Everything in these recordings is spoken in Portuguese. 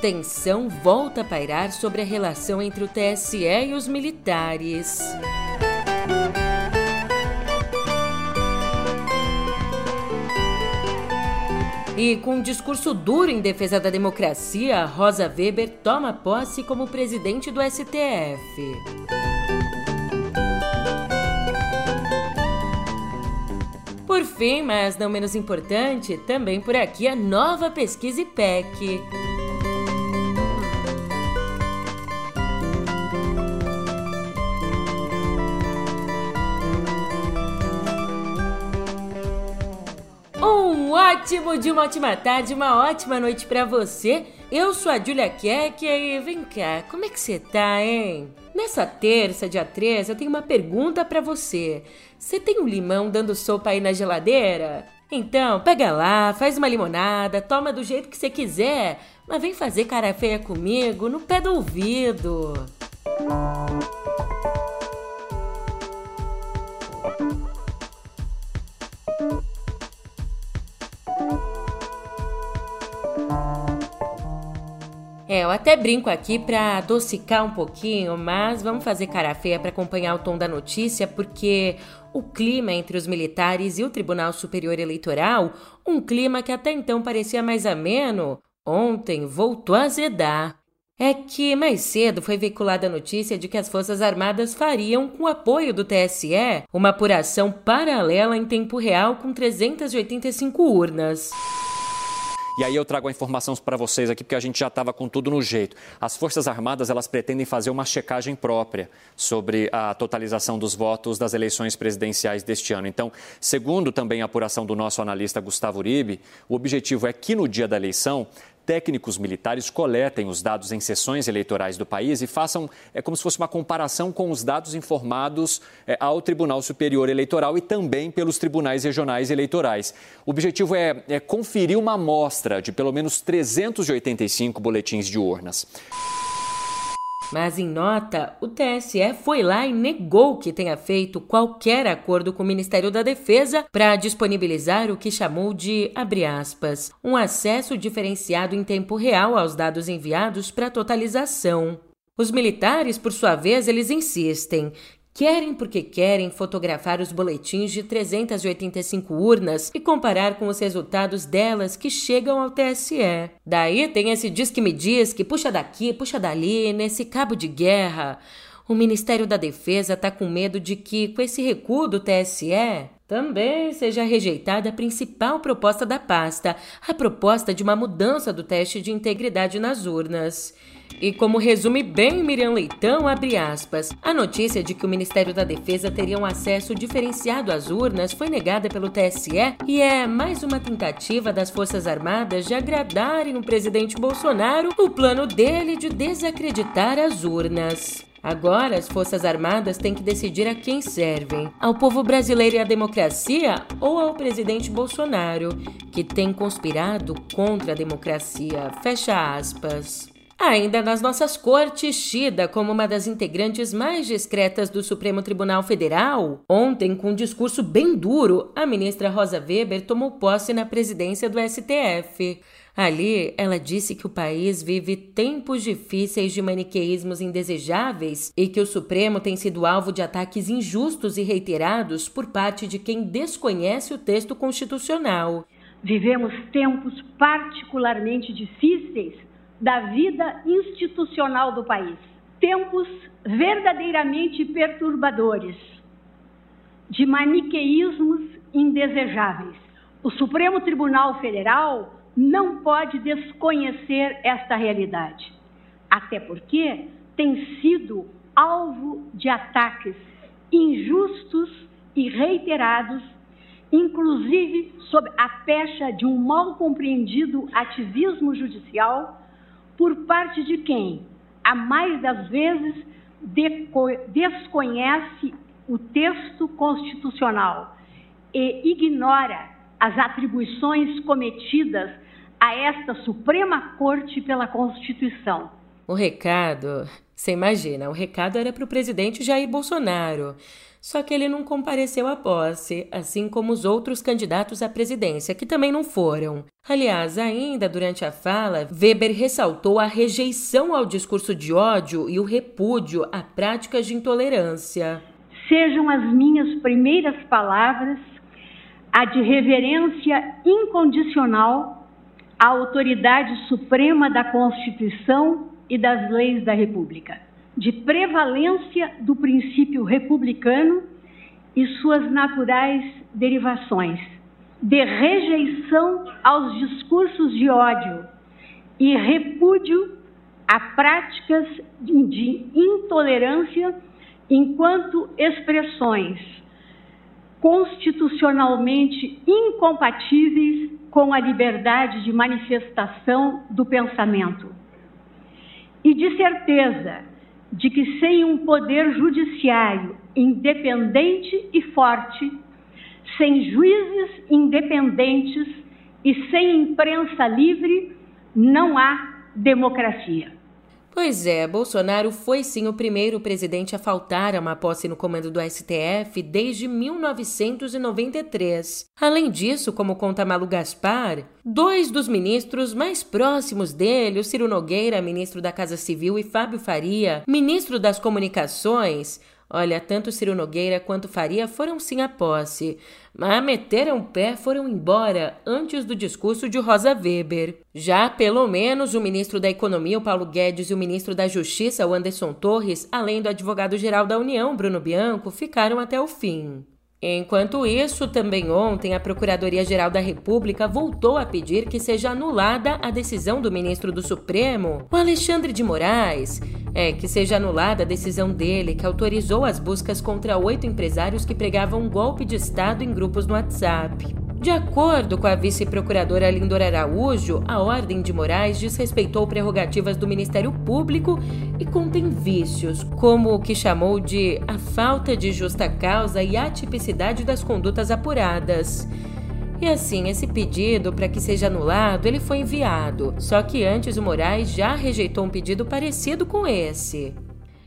tensão volta a pairar sobre a relação entre o TSE e os militares. E com um discurso duro em defesa da democracia, Rosa Weber toma posse como presidente do STF. Por fim, mas não menos importante, também por aqui a nova pesquisa IPEC. Ótimo de uma ótima tarde, uma ótima noite para você. Eu sou a Julia Keck e vem cá, como é que você tá, hein? Nessa terça, dia 13, eu tenho uma pergunta para você. Você tem um limão dando sopa aí na geladeira? Então, pega lá, faz uma limonada, toma do jeito que você quiser, mas vem fazer cara feia comigo no pé do ouvido. Música É, eu até brinco aqui para adocicar um pouquinho, mas vamos fazer cara feia para acompanhar o tom da notícia, porque o clima entre os militares e o Tribunal Superior Eleitoral, um clima que até então parecia mais ameno, ontem voltou a azedar. É que mais cedo foi veiculada a notícia de que as Forças Armadas fariam, com o apoio do TSE, uma apuração paralela em tempo real com 385 urnas. E aí eu trago a informação para vocês aqui, porque a gente já estava com tudo no jeito. As Forças Armadas, elas pretendem fazer uma checagem própria sobre a totalização dos votos das eleições presidenciais deste ano. Então, segundo também a apuração do nosso analista Gustavo Uribe, o objetivo é que no dia da eleição técnicos militares coletem os dados em sessões eleitorais do país e façam é como se fosse uma comparação com os dados informados é, ao Tribunal Superior Eleitoral e também pelos tribunais regionais eleitorais. O objetivo é, é conferir uma amostra de pelo menos 385 boletins de urnas. Mas em nota, o TSE foi lá e negou que tenha feito qualquer acordo com o Ministério da Defesa para disponibilizar o que chamou de, abre aspas, um acesso diferenciado em tempo real aos dados enviados para totalização. Os militares, por sua vez, eles insistem Querem porque querem fotografar os boletins de 385 urnas e comparar com os resultados delas que chegam ao TSE. Daí tem esse diz que me diz que puxa daqui, puxa dali, nesse cabo de guerra. O Ministério da Defesa está com medo de que, com esse recuo do TSE, também seja rejeitada a principal proposta da pasta, a proposta de uma mudança do teste de integridade nas urnas. E como resume bem Miriam Leitão, abre aspas, a notícia de que o Ministério da Defesa teria um acesso diferenciado às urnas foi negada pelo TSE e é mais uma tentativa das Forças Armadas de agradarem o presidente Bolsonaro no plano dele de desacreditar as urnas. Agora, as Forças Armadas têm que decidir a quem servem: ao povo brasileiro e à democracia ou ao presidente Bolsonaro, que tem conspirado contra a democracia. Fecha aspas. Ainda nas nossas cortes, tida como uma das integrantes mais discretas do Supremo Tribunal Federal, ontem, com um discurso bem duro, a ministra Rosa Weber tomou posse na presidência do STF. Ali, ela disse que o país vive tempos difíceis de maniqueísmos indesejáveis e que o Supremo tem sido alvo de ataques injustos e reiterados por parte de quem desconhece o texto constitucional. Vivemos tempos particularmente difíceis da vida institucional do país. Tempos verdadeiramente perturbadores, de maniqueísmos indesejáveis. O Supremo Tribunal Federal não pode desconhecer esta realidade, até porque tem sido alvo de ataques injustos e reiterados, inclusive sob a pecha de um mal compreendido ativismo judicial por parte de quem, a mais das vezes, desconhece o texto constitucional e ignora as atribuições cometidas a esta Suprema Corte pela Constituição. O recado, você imagina, o recado era para o presidente Jair Bolsonaro. Só que ele não compareceu à posse, assim como os outros candidatos à presidência, que também não foram. Aliás, ainda durante a fala, Weber ressaltou a rejeição ao discurso de ódio e o repúdio a práticas de intolerância. Sejam as minhas primeiras palavras a de reverência incondicional à autoridade suprema da Constituição e das leis da República de prevalência do princípio republicano e suas naturais derivações, de rejeição aos discursos de ódio e repúdio a práticas de intolerância enquanto expressões constitucionalmente incompatíveis com a liberdade de manifestação do pensamento. E de certeza de que sem um poder judiciário independente e forte, sem juízes independentes e sem imprensa livre, não há democracia. Pois é, Bolsonaro foi sim o primeiro presidente a faltar a uma posse no comando do STF desde 1993. Além disso, como conta Malu Gaspar, dois dos ministros mais próximos dele, o Ciro Nogueira, ministro da Casa Civil, e Fábio Faria, ministro das Comunicações, Olha, tanto Ciro Nogueira quanto Faria foram sim à posse, mas meteram o pé foram embora antes do discurso de Rosa Weber. Já, pelo menos, o ministro da Economia, o Paulo Guedes, e o ministro da Justiça, o Anderson Torres, além do advogado-geral da União, Bruno Bianco, ficaram até o fim. Enquanto isso, também ontem, a Procuradoria-Geral da República voltou a pedir que seja anulada a decisão do ministro do Supremo, o Alexandre de Moraes, é que seja anulada a decisão dele que autorizou as buscas contra oito empresários que pregavam um golpe de Estado em grupos no WhatsApp. De acordo com a vice-procuradora Lindora Araújo, a Ordem de Moraes desrespeitou prerrogativas do Ministério Público e contém vícios, como o que chamou de a falta de justa causa e atipicidade das condutas apuradas. E assim, esse pedido para que seja anulado, ele foi enviado. Só que antes o Moraes já rejeitou um pedido parecido com esse.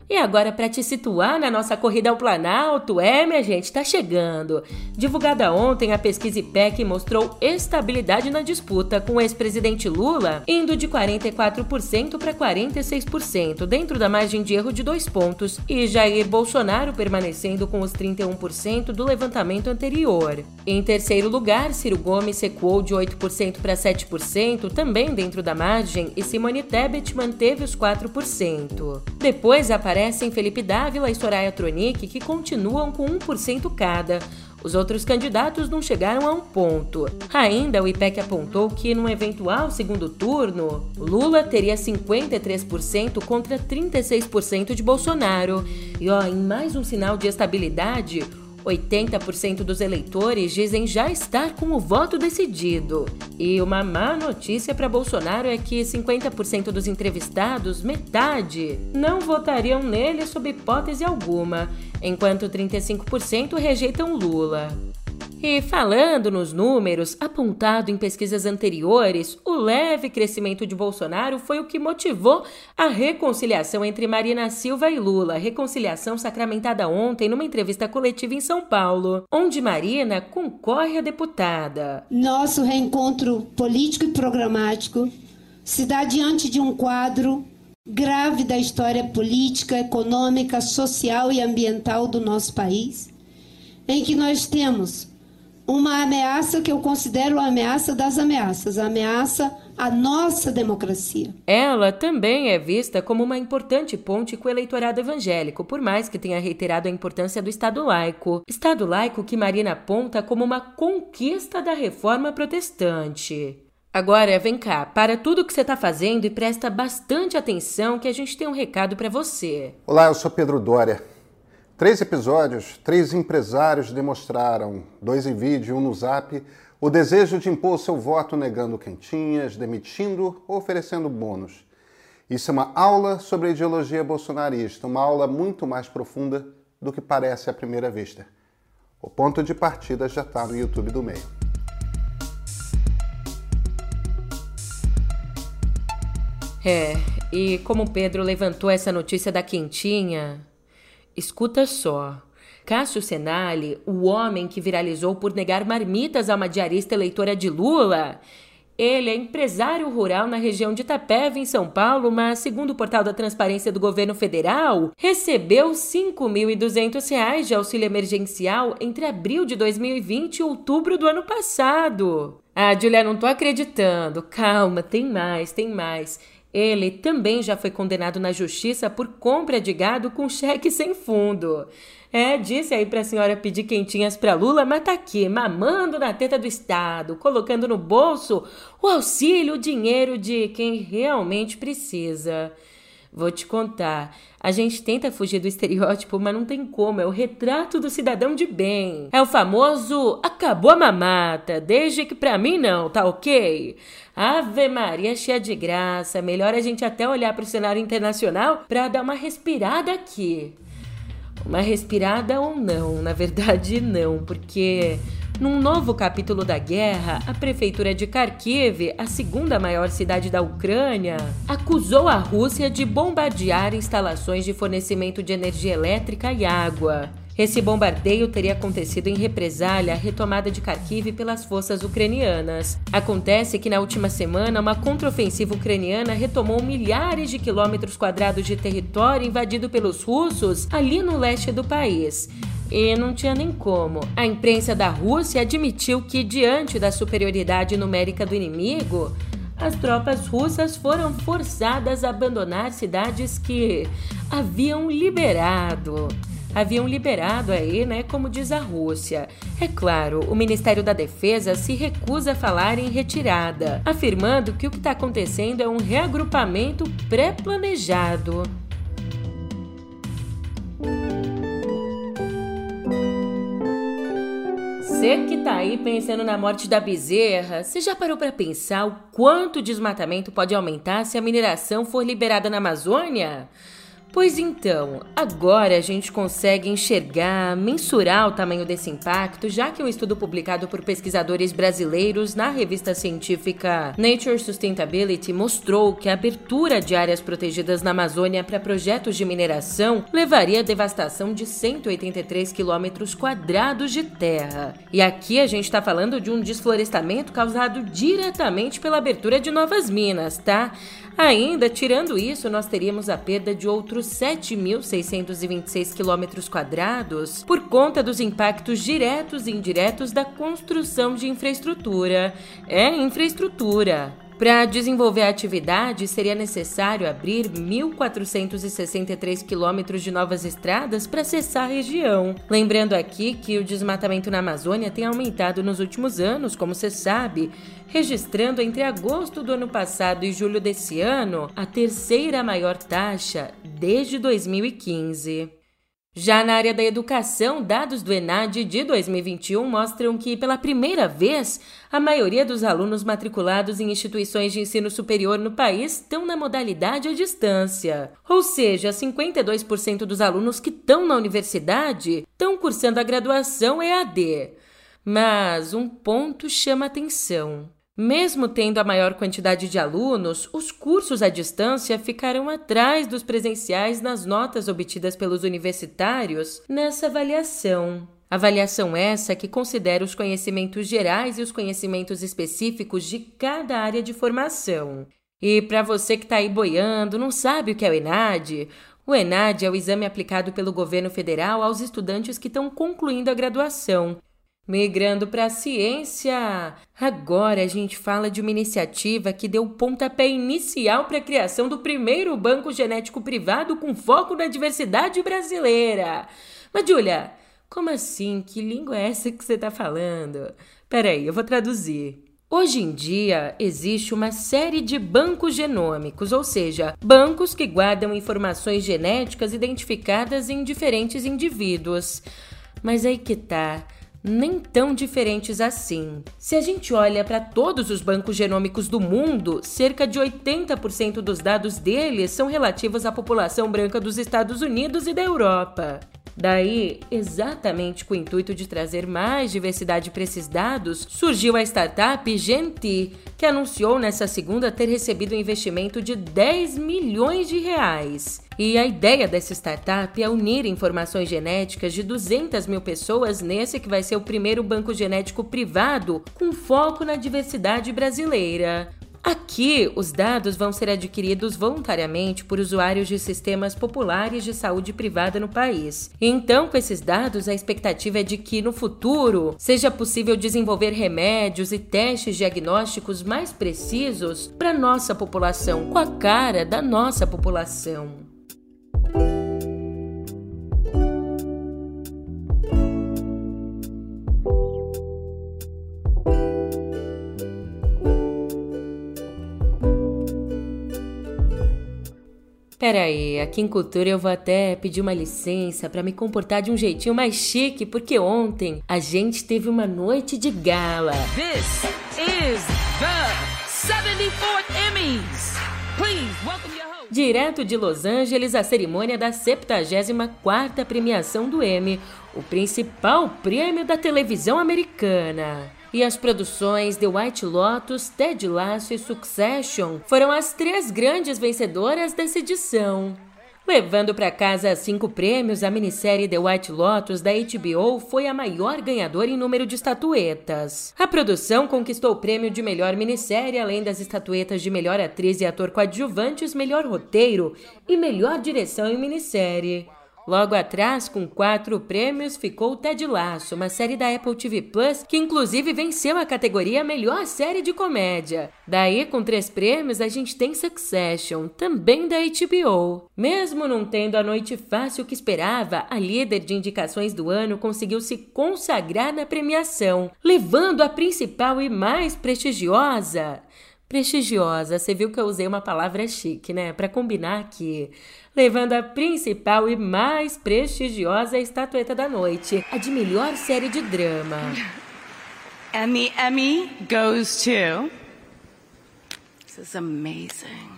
E agora, para te situar na nossa corrida ao Planalto, é, minha gente, está chegando. Divulgada ontem, a pesquisa IPEC mostrou estabilidade na disputa, com o ex-presidente Lula indo de 44% para 46%, dentro da margem de erro de dois pontos, e Jair Bolsonaro permanecendo com os 31% do levantamento anterior. Em terceiro lugar, Ciro Gomes recuou de 8% para 7%, também dentro da margem, e Simone Tebet manteve os 4%. Depois aparece aparecem Felipe Dávila e Soraya Tronic, que continuam com 1% cada. Os outros candidatos não chegaram a um ponto. Ainda, o IPEC apontou que, num eventual segundo turno, Lula teria 53% contra 36% de Bolsonaro. E, ó, em mais um sinal de estabilidade, 80% dos eleitores dizem já estar com o voto decidido. E uma má notícia para Bolsonaro é que 50% dos entrevistados, metade, não votariam nele sob hipótese alguma, enquanto 35% rejeitam Lula. E falando nos números, apontado em pesquisas anteriores, o leve crescimento de Bolsonaro foi o que motivou a reconciliação entre Marina Silva e Lula, reconciliação sacramentada ontem numa entrevista coletiva em São Paulo, onde Marina concorre a deputada. Nosso reencontro político e programático se dá diante de um quadro grave da história política, econômica, social e ambiental do nosso país, em que nós temos uma ameaça que eu considero a ameaça das ameaças, a ameaça à nossa democracia. Ela também é vista como uma importante ponte com o eleitorado evangélico, por mais que tenha reiterado a importância do Estado laico. Estado laico que Marina aponta como uma conquista da reforma protestante. Agora, vem cá, para tudo que você está fazendo e presta bastante atenção que a gente tem um recado para você. Olá, eu sou Pedro Dória. Três episódios, três empresários demonstraram, dois em vídeo, um no zap, o desejo de impor seu voto negando quentinhas, demitindo ou oferecendo bônus. Isso é uma aula sobre a ideologia bolsonarista, uma aula muito mais profunda do que parece à primeira vista. O ponto de partida já está no YouTube do meio. É, e como Pedro levantou essa notícia da quentinha, escuta só. Cássio Senali, o homem que viralizou por negar marmitas a uma diarista eleitora de Lula, ele é empresário rural na região de Itapeva, em São Paulo, mas, segundo o portal da Transparência do Governo Federal, recebeu R$ 5.200 de auxílio emergencial entre abril de 2020 e outubro do ano passado. Ah, Julia, não tô acreditando. Calma, tem mais, tem mais. Ele também já foi condenado na justiça por compra de gado com cheque sem fundo. É, disse aí pra senhora pedir quentinhas pra Lula, mas tá aqui, mamando na teta do Estado, colocando no bolso o auxílio, o dinheiro de quem realmente precisa. Vou te contar. A gente tenta fugir do estereótipo, mas não tem como. É o retrato do cidadão de bem. É o famoso acabou a mamata, desde que pra mim não, tá ok? Ave Maria cheia de graça. Melhor a gente até olhar para o cenário internacional para dar uma respirada aqui. Uma respirada ou não? Na verdade, não, porque num novo capítulo da guerra, a prefeitura de Kharkiv, a segunda maior cidade da Ucrânia, acusou a Rússia de bombardear instalações de fornecimento de energia elétrica e água. Esse bombardeio teria acontecido em represália à retomada de Kharkiv pelas forças ucranianas. Acontece que na última semana, uma contraofensiva ucraniana retomou milhares de quilômetros quadrados de território invadido pelos russos ali no leste do país. E não tinha nem como. A imprensa da Rússia admitiu que, diante da superioridade numérica do inimigo, as tropas russas foram forçadas a abandonar cidades que haviam liberado haviam liberado aí, né, como diz a Rússia. É claro, o Ministério da Defesa se recusa a falar em retirada, afirmando que o que está acontecendo é um reagrupamento pré-planejado. Você que tá aí pensando na morte da bezerra, você já parou para pensar o quanto o desmatamento pode aumentar se a mineração for liberada na Amazônia? Pois então, agora a gente consegue enxergar, mensurar o tamanho desse impacto, já que um estudo publicado por pesquisadores brasileiros na revista científica Nature Sustainability mostrou que a abertura de áreas protegidas na Amazônia para projetos de mineração levaria à devastação de 183 quilômetros quadrados de terra. E aqui a gente está falando de um desflorestamento causado diretamente pela abertura de novas minas, tá? Ainda, tirando isso, nós teríamos a perda de outros 7.626 quilômetros quadrados por conta dos impactos diretos e indiretos da construção de infraestrutura. É infraestrutura. Para desenvolver a atividade, seria necessário abrir 1.463 quilômetros de novas estradas para acessar a região. Lembrando aqui que o desmatamento na Amazônia tem aumentado nos últimos anos, como você sabe, registrando entre agosto do ano passado e julho desse ano a terceira maior taxa desde 2015. Já na área da educação, dados do ENAD de 2021 mostram que, pela primeira vez, a maioria dos alunos matriculados em instituições de ensino superior no país estão na modalidade à distância. Ou seja, 52% dos alunos que estão na universidade estão cursando a graduação EAD. Mas um ponto chama atenção. Mesmo tendo a maior quantidade de alunos, os cursos à distância ficaram atrás dos presenciais nas notas obtidas pelos universitários nessa avaliação. Avaliação essa que considera os conhecimentos gerais e os conhecimentos específicos de cada área de formação. E para você que está aí boiando, não sabe o que é o ENAD? O ENAD é o exame aplicado pelo governo federal aos estudantes que estão concluindo a graduação Migrando para a ciência, agora a gente fala de uma iniciativa que deu pontapé inicial para a criação do primeiro banco genético privado com foco na diversidade brasileira. Mas, Julia, como assim? Que língua é essa que você está falando? Peraí, eu vou traduzir. Hoje em dia, existe uma série de bancos genômicos, ou seja, bancos que guardam informações genéticas identificadas em diferentes indivíduos. Mas aí que tá nem tão diferentes assim. Se a gente olha para todos os bancos genômicos do mundo, cerca de 80% dos dados deles são relativos à população branca dos Estados Unidos e da Europa. Daí, exatamente com o intuito de trazer mais diversidade para esses dados, surgiu a startup Genti, que anunciou nessa segunda ter recebido um investimento de 10 milhões de reais. E a ideia dessa startup é unir informações genéticas de 200 mil pessoas nesse que vai ser o primeiro banco genético privado com foco na diversidade brasileira. Aqui, os dados vão ser adquiridos voluntariamente por usuários de sistemas populares de saúde privada no país. Então, com esses dados, a expectativa é de que no futuro seja possível desenvolver remédios e testes diagnósticos mais precisos para nossa população, com a cara da nossa população. Pera aí, aqui em Cultura eu vou até pedir uma licença para me comportar de um jeitinho mais chique, porque ontem a gente teve uma noite de gala. This is the 74th Emmys. Please welcome your host. Direto de Los Angeles, a cerimônia da 74ª premiação do Emmy, o principal prêmio da televisão americana e as produções The White Lotus, Ted Lasso e Succession foram as três grandes vencedoras dessa edição. Levando para casa cinco prêmios, a minissérie The White Lotus da HBO foi a maior ganhadora em número de estatuetas. A produção conquistou o prêmio de melhor minissérie, além das estatuetas de melhor atriz e ator coadjuvantes, melhor roteiro e melhor direção em minissérie. Logo atrás, com quatro prêmios, ficou Ted Lasso, uma série da Apple TV Plus que inclusive venceu a categoria Melhor Série de Comédia. Daí, com três prêmios, a gente tem Succession, também da HBO. Mesmo não tendo a noite fácil que esperava, a líder de indicações do ano conseguiu se consagrar na premiação, levando a principal e mais prestigiosa prestigiosa. Você viu que eu usei uma palavra chique, né? Para combinar aqui. Levando a principal e mais prestigiosa estatueta da noite, a de melhor série de drama. And the Emmy goes to. This is amazing.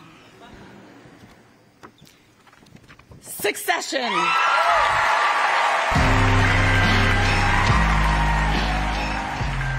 Succession.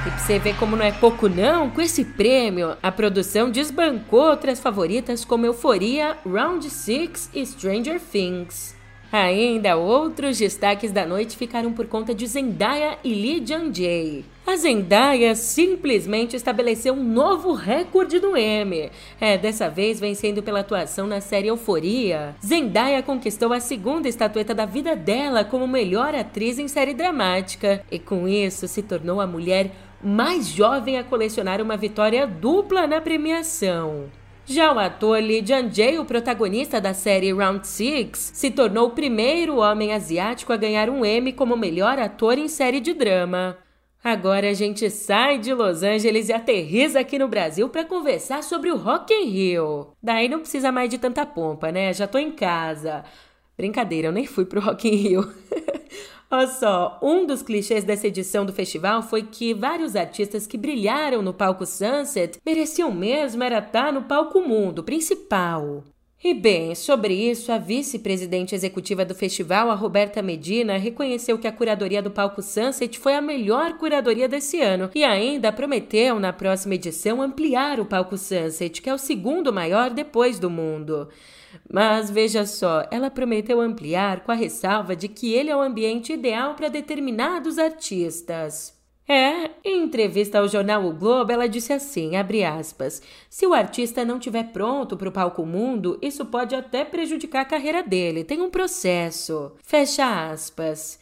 E pra você ver como não é pouco não, com esse prêmio, a produção desbancou outras favoritas como Euforia, Round 6 e Stranger Things. Ainda outros destaques da noite ficaram por conta de Zendaya e Lee Jung-jae. A Zendaya simplesmente estabeleceu um novo recorde no Emmy. É, dessa vez vencendo pela atuação na série Euforia. Zendaya conquistou a segunda estatueta da vida dela como melhor atriz em série dramática e com isso se tornou a mulher mais jovem a colecionar uma vitória dupla na premiação. Já o ator Lee Jung-jae, o protagonista da série Round 6, se tornou o primeiro homem asiático a ganhar um Emmy como melhor ator em série de drama. Agora a gente sai de Los Angeles e aterriza aqui no Brasil para conversar sobre o Rock in Rio. Daí não precisa mais de tanta pompa, né? Já tô em casa. Brincadeira, eu nem fui pro Rock in Rio. Olha só, um dos clichês dessa edição do festival foi que vários artistas que brilharam no palco Sunset mereciam mesmo era estar no palco mundo principal. E bem, sobre isso, a vice-presidente executiva do festival, a Roberta Medina, reconheceu que a curadoria do Palco Sunset foi a melhor curadoria desse ano e ainda prometeu, na próxima edição, ampliar o Palco Sunset, que é o segundo maior depois do mundo. Mas veja só, ela prometeu ampliar com a ressalva de que ele é o ambiente ideal para determinados artistas. É, em entrevista ao jornal O Globo, ela disse assim, abre aspas, se o artista não estiver pronto para o palco mundo, isso pode até prejudicar a carreira dele, tem um processo. Fecha aspas.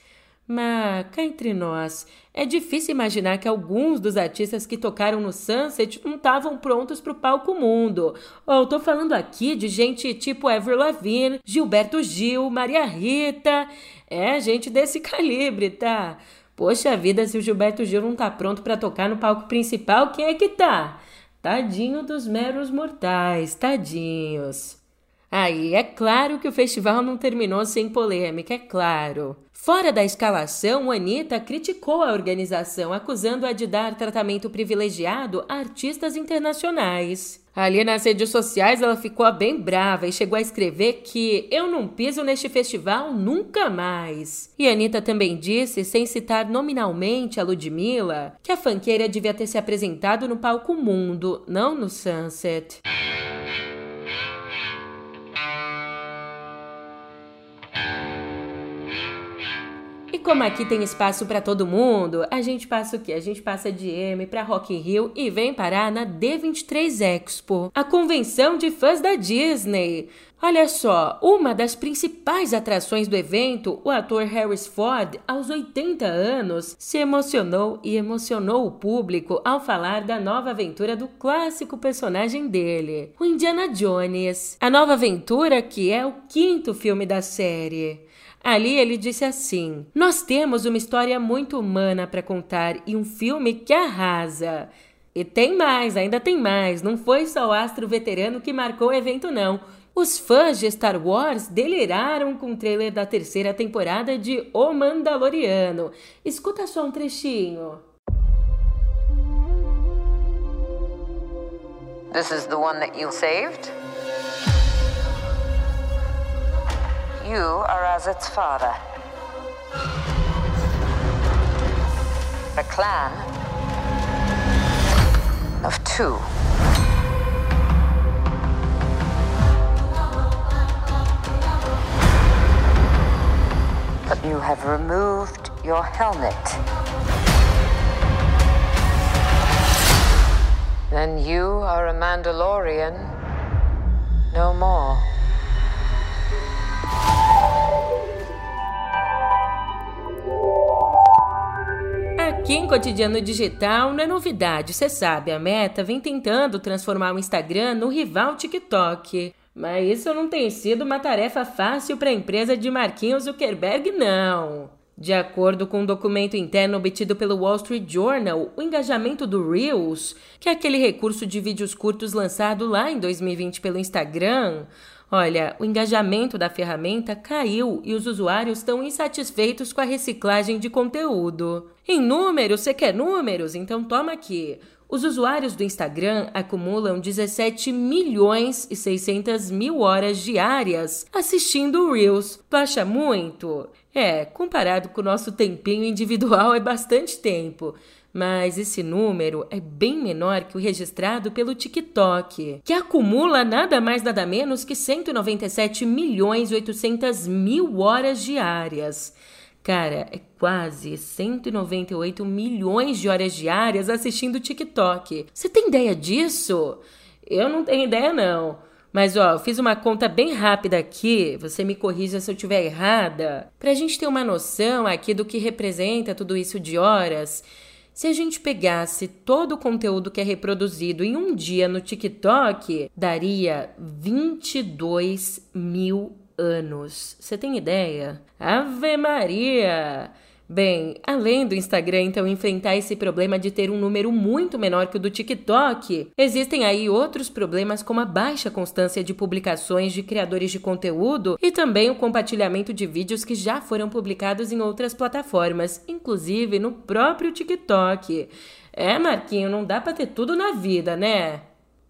Mas, cá entre nós, é difícil imaginar que alguns dos artistas que tocaram no Sunset não estavam prontos para o palco mundo. Oh, tô falando aqui de gente tipo Avril Lavigne, Gilberto Gil, Maria Rita. É, gente desse calibre, tá? Poxa vida, se o Gilberto Gil não tá pronto para tocar no palco principal, quem é que tá? Tadinho dos meros mortais, tadinhos. Aí, é claro que o festival não terminou sem polêmica, é claro. Fora da escalação, Anitta criticou a organização, acusando-a de dar tratamento privilegiado a artistas internacionais. Ali nas redes sociais ela ficou bem brava e chegou a escrever que eu não piso neste festival nunca mais. E Anitta também disse, sem citar nominalmente a Ludmilla, que a fanqueira devia ter se apresentado no palco Mundo, não no Sunset. Como aqui tem espaço para todo mundo, a gente passa o quê? A gente passa de M para Rock in Rio e vem parar na D23 Expo, a convenção de fãs da Disney. Olha só, uma das principais atrações do evento, o ator Harris Ford, aos 80 anos, se emocionou e emocionou o público ao falar da nova aventura do clássico personagem dele, o Indiana Jones. A nova aventura que é o quinto filme da série. Ali ele disse assim: Nós temos uma história muito humana para contar e um filme que arrasa. E tem mais, ainda tem mais. Não foi só o astro veterano que marcou o evento, não. Os fãs de Star Wars deliraram com o trailer da terceira temporada de O Mandaloriano. Escuta só um trechinho. This is the one that you saved? You are as its father. A clan of two. But you have removed your helmet. Then you are a Mandalorian no more. Aqui em Cotidiano Digital não é novidade, você sabe, a Meta vem tentando transformar o Instagram no rival TikTok. Mas isso não tem sido uma tarefa fácil para a empresa de Marquinhos Zuckerberg, não. De acordo com um documento interno obtido pelo Wall Street Journal, o engajamento do Reels, que é aquele recurso de vídeos curtos lançado lá em 2020 pelo Instagram, Olha, o engajamento da ferramenta caiu e os usuários estão insatisfeitos com a reciclagem de conteúdo. Em números, você quer números? Então toma aqui. Os usuários do Instagram acumulam 17 milhões e 600 mil horas diárias assistindo Reels. Tu acha muito? É, comparado com o nosso tempinho individual é bastante tempo mas esse número é bem menor que o registrado pelo TikTok, que acumula nada mais nada menos que 197 milhões e 800 mil horas diárias. Cara, é quase 198 milhões de horas diárias assistindo TikTok. Você tem ideia disso? Eu não tenho ideia não. Mas ó, fiz uma conta bem rápida aqui, você me corrija se eu estiver errada, pra gente ter uma noção aqui do que representa tudo isso de horas. Se a gente pegasse todo o conteúdo que é reproduzido em um dia no TikTok, daria 22 mil anos. Você tem ideia? Ave Maria! Bem, além do Instagram então enfrentar esse problema de ter um número muito menor que o do TikTok, existem aí outros problemas como a baixa constância de publicações de criadores de conteúdo e também o compartilhamento de vídeos que já foram publicados em outras plataformas, inclusive no próprio TikTok. É, Marquinho, não dá para ter tudo na vida, né?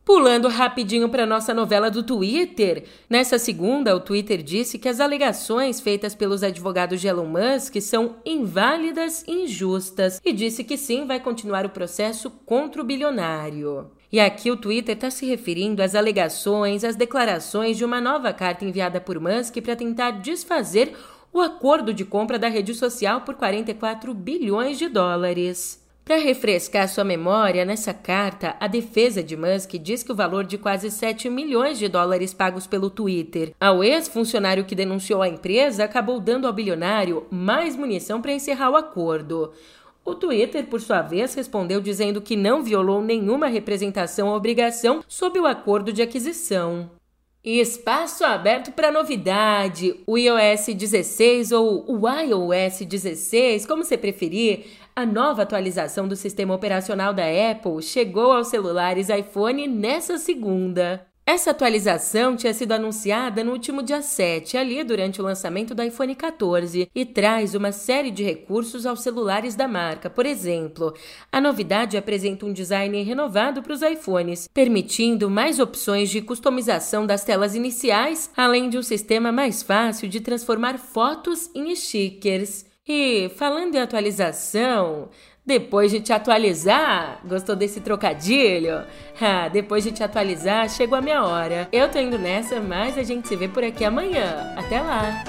Pulando rapidinho para nossa novela do Twitter, nessa segunda, o Twitter disse que as alegações feitas pelos advogados de Elon Musk são inválidas e injustas e disse que sim vai continuar o processo contra o bilionário. E aqui o Twitter está se referindo às alegações, às declarações de uma nova carta enviada por Musk para tentar desfazer o acordo de compra da rede social por 44 bilhões de dólares. Para refrescar sua memória, nessa carta, a defesa de Musk diz que o valor de quase 7 milhões de dólares pagos pelo Twitter ao ex-funcionário que denunciou a empresa acabou dando ao bilionário mais munição para encerrar o acordo. O Twitter, por sua vez, respondeu dizendo que não violou nenhuma representação ou obrigação sob o acordo de aquisição. Espaço aberto para novidade. O iOS 16 ou o iOS 16, como você preferir, a nova atualização do sistema operacional da Apple chegou aos celulares iPhone nessa segunda. Essa atualização tinha sido anunciada no último dia 7, ali durante o lançamento do iPhone 14, e traz uma série de recursos aos celulares da marca. Por exemplo, a novidade apresenta um design renovado para os iPhones, permitindo mais opções de customização das telas iniciais, além de um sistema mais fácil de transformar fotos em stickers. E falando em atualização, depois de te atualizar, gostou desse trocadilho? Ah, depois de te atualizar, chegou a minha hora. Eu tô indo nessa, mas a gente se vê por aqui amanhã. Até lá!